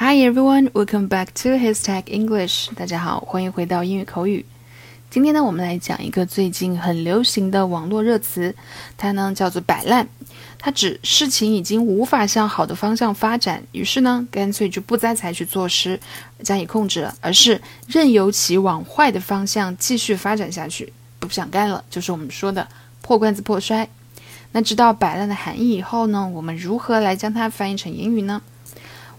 Hi everyone, welcome back to His Tech English. 大家好，欢迎回到英语口语。今天呢，我们来讲一个最近很流行的网络热词，它呢叫做“摆烂”。它指事情已经无法向好的方向发展，于是呢，干脆就不再采取措施加以控制了，而是任由其往坏的方向继续发展下去，不想干了，就是我们说的破罐子破摔。那知道“摆烂”的含义以后呢，我们如何来将它翻译成英语呢？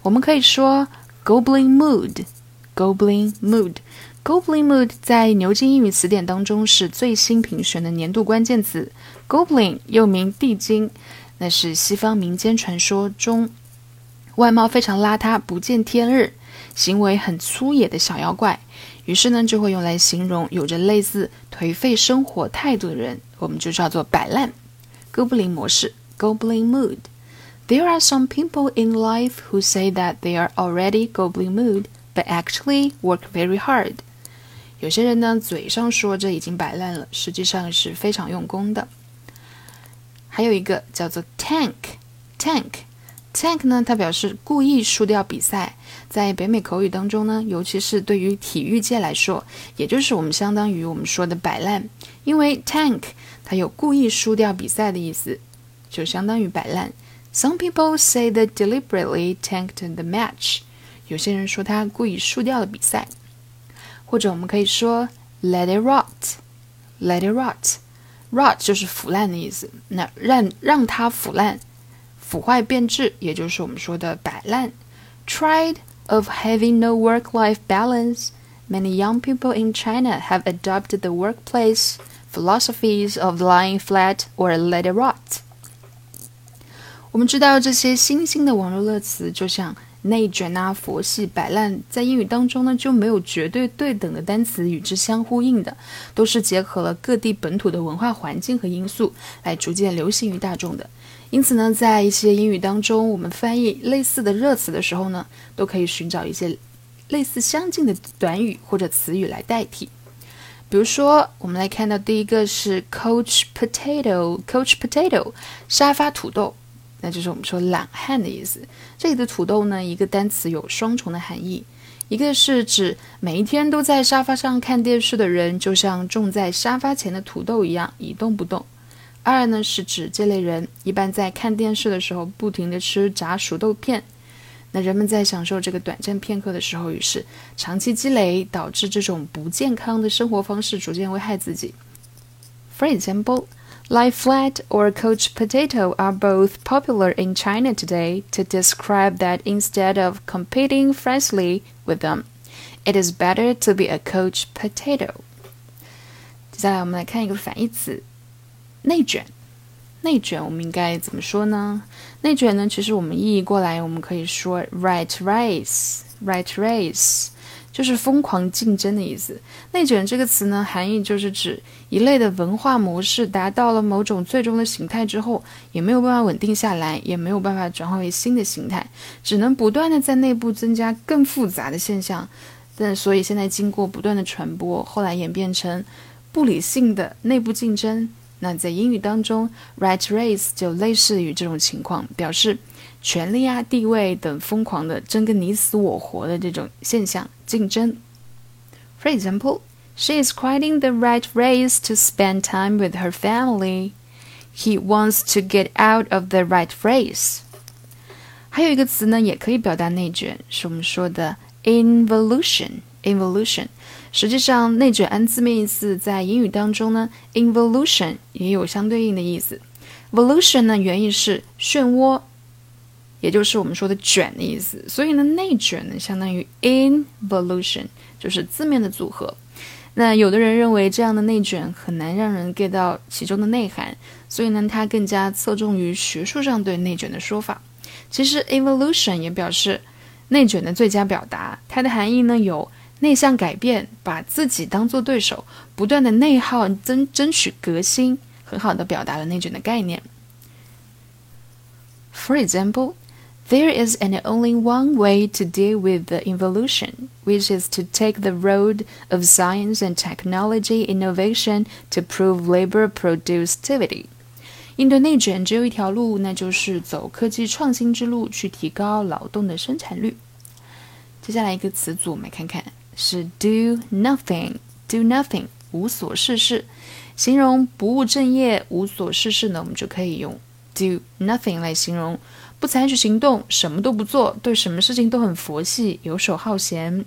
我们可以说 “goblin mood”，“goblin mood”，“goblin mood” 在牛津英语词典当中是最新评选的年度关键词。Goblin 又名地精。那是西方民间传说中外貌非常邋遢、不见天日、行为很粗野的小妖怪，于是呢就会用来形容有着类似颓废生活态度的人，我们就叫做摆烂。哥布林模式 （Goblin Mood）。There are some people in life who say that they are already Goblin Mood, but actually work very hard。有些人呢嘴上说着已经摆烂了，实际上是非常用功的。还有一个叫做 tank，tank，tank 呢？它表示故意输掉比赛。在北美口语当中呢，尤其是对于体育界来说，也就是我们相当于我们说的摆烂。因为 tank 它有故意输掉比赛的意思，就相当于摆烂。Some people say they deliberately tanked the match。有些人说他故意输掉了比赛。或者我们可以说 let it rot，let it rot。rot 就是腐烂的意思，那让让它腐烂、腐坏变质，也就是我们说的摆烂。Tried of having no work-life balance, many young people in China have adopted the workplace philosophies of lying flat or let it rot。 我们知道这些新兴的网络热词，就像内卷啊、佛系、摆烂，在英语当中呢就没有绝对对等的单词与之相呼应的，都是结合了各地本土的文化环境和因素来逐渐流行于大众的。因此呢，在一些英语当中，我们翻译类似的热词的时候呢，都可以寻找一些类似相近的短语或者词语来代替。比如说，我们来看到第一个是 Coach Potato，Coach Potato，沙发土豆。那就是我们说懒汉的意思。这里的土豆呢，一个单词有双重的含义，一个是指每一天都在沙发上看电视的人，就像种在沙发前的土豆一样一动不动；二呢是指这类人一般在看电视的时候不停地吃炸薯豆片。那人们在享受这个短暂片刻的时候，于是长期积累，导致这种不健康的生活方式逐渐危害自己。For example. Lie flat or coach potato are both popular in China today to describe that instead of competing freshly with them, it is better to be a coach potato. 接下来我们来看一个反义词，内卷。内卷我们应该怎么说呢？内卷呢，其实我们意译过来，我们可以说 right race，right race。 就是疯狂竞争的意思。内卷这个词呢，含义就是指一类的文化模式达到了某种最终的形态之后，也没有办法稳定下来，也没有办法转化为新的形态，只能不断的在内部增加更复杂的现象。但所以现在经过不断的传播，后来演变成不理性的内部竞争。那在英语当中，rat race 就类似于这种情况，表示。权力啊、地位等疯狂的争个你死我活的这种现象竞争。For example, she is quitting the right race to spend time with her family. He wants to get out of the right race. 还有一个词呢，也可以表达内卷，是我们说的 involution。involution， 实际上内卷按字面意思，在英语当中呢，involution 也有相对应的意思。evolution 呢，原意是漩涡。也就是我们说的卷的意思，所以呢，内卷呢相当于 involution，就是字面的组合。那有的人认为这样的内卷很难让人 get 到其中的内涵，所以呢，它更加侧重于学术上对内卷的说法。其实 evolution 也表示内卷的最佳表达，它的含义呢有内向改变，把自己当做对手，不断的内耗，争争取革新，很好的表达了内卷的概念。For example. There is and only one way to deal with the involution, which is to take the road of science and technology innovation to prove labor productivity. 应对内卷只有一条路，那就是走科技创新之路，去提高劳动的生产率。 接下来一个词组，我们来看看 是 do nothing，do nothing，无所事事。形容不务正业、无所事事呢，我们就可以用 do nothing 来形容，不采取行动，什么都不做，对什么事情都很佛系、游手好闲。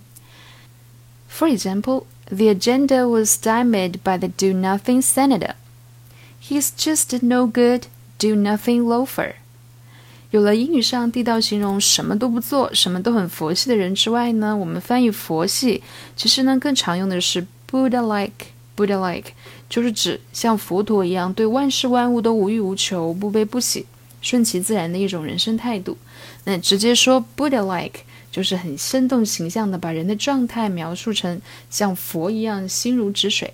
For example, the agenda was stymied by the do nothing senator. He's just a no good, do nothing loafer. 有了英语上地道形容什么都不做、什么都很佛系的人之外呢，我们翻译佛系，其实呢更常用的是 Buddha-like。Buddha-like 就是指像佛陀一样对万事万物都无欲无求、不悲不喜、顺其自然的一种人生态度。那直接说 Buddha-like 就是很生动形象的把人的状态描述成像佛一样心如止水。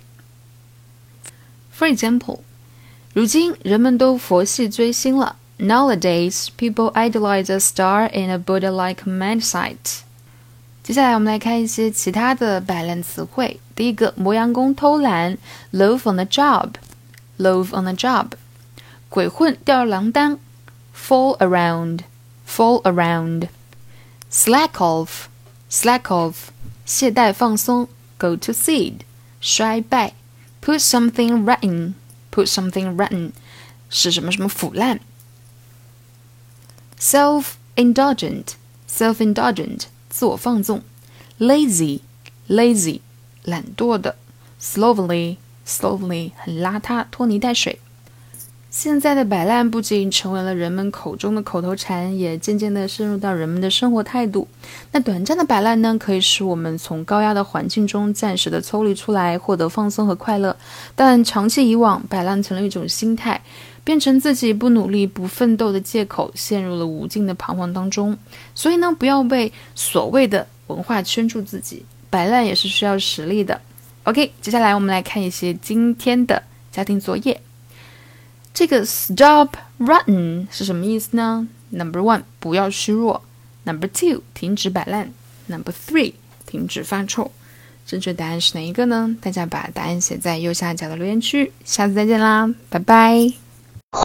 For example，如今人们都佛系追星了。Nowadays, people idolize a star in a Buddha-like mindset. 接下来我们来看一些其他的摆烂词汇。第一个，磨洋工偷懒，loaf on the job，loaf on the job。鬼混吊儿郎当，fall around，fall around。slack off，slack off。懈怠放松，go to seed，衰败。put something rotten，put something rotten，使什么什么腐烂。 Self-indulgent, self-indulgent，自我放纵；lazy, lazy，懒惰的；slowly, slowly，很邋遢，拖泥带水。现在的摆烂不仅成为了人们口中的口头禅，也渐渐地深入到人们的生活态度。那短暂的摆烂呢，可以使我们从高压的环境中暂时的抽离出来，获得放松和快乐。但长期以往，摆烂成了一种心态。变成自己不努力、不奋斗的借口，陷入了无尽的彷徨当中。所以呢，不要被所谓的文化圈住自己，摆烂也是需要实力的。OK，接下来我们来看一些今天的家庭作业。这个 Stop rotten 是什么意思呢？Number one，不要虚弱；Number two，停止摆烂；Number three，停止发臭。正确答案是哪一个呢？大家把答案写在右下角的留言区。下次再见啦，拜拜。